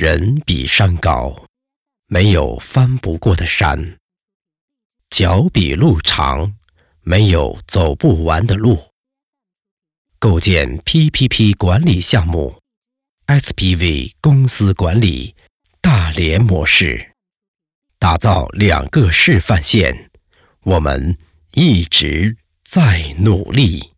人比山高没有翻不过的山。脚比路长没有走不完的路。构建 ppp 管理项目 spv 公司管理大连模式。打造两个示范县我们一直在努力。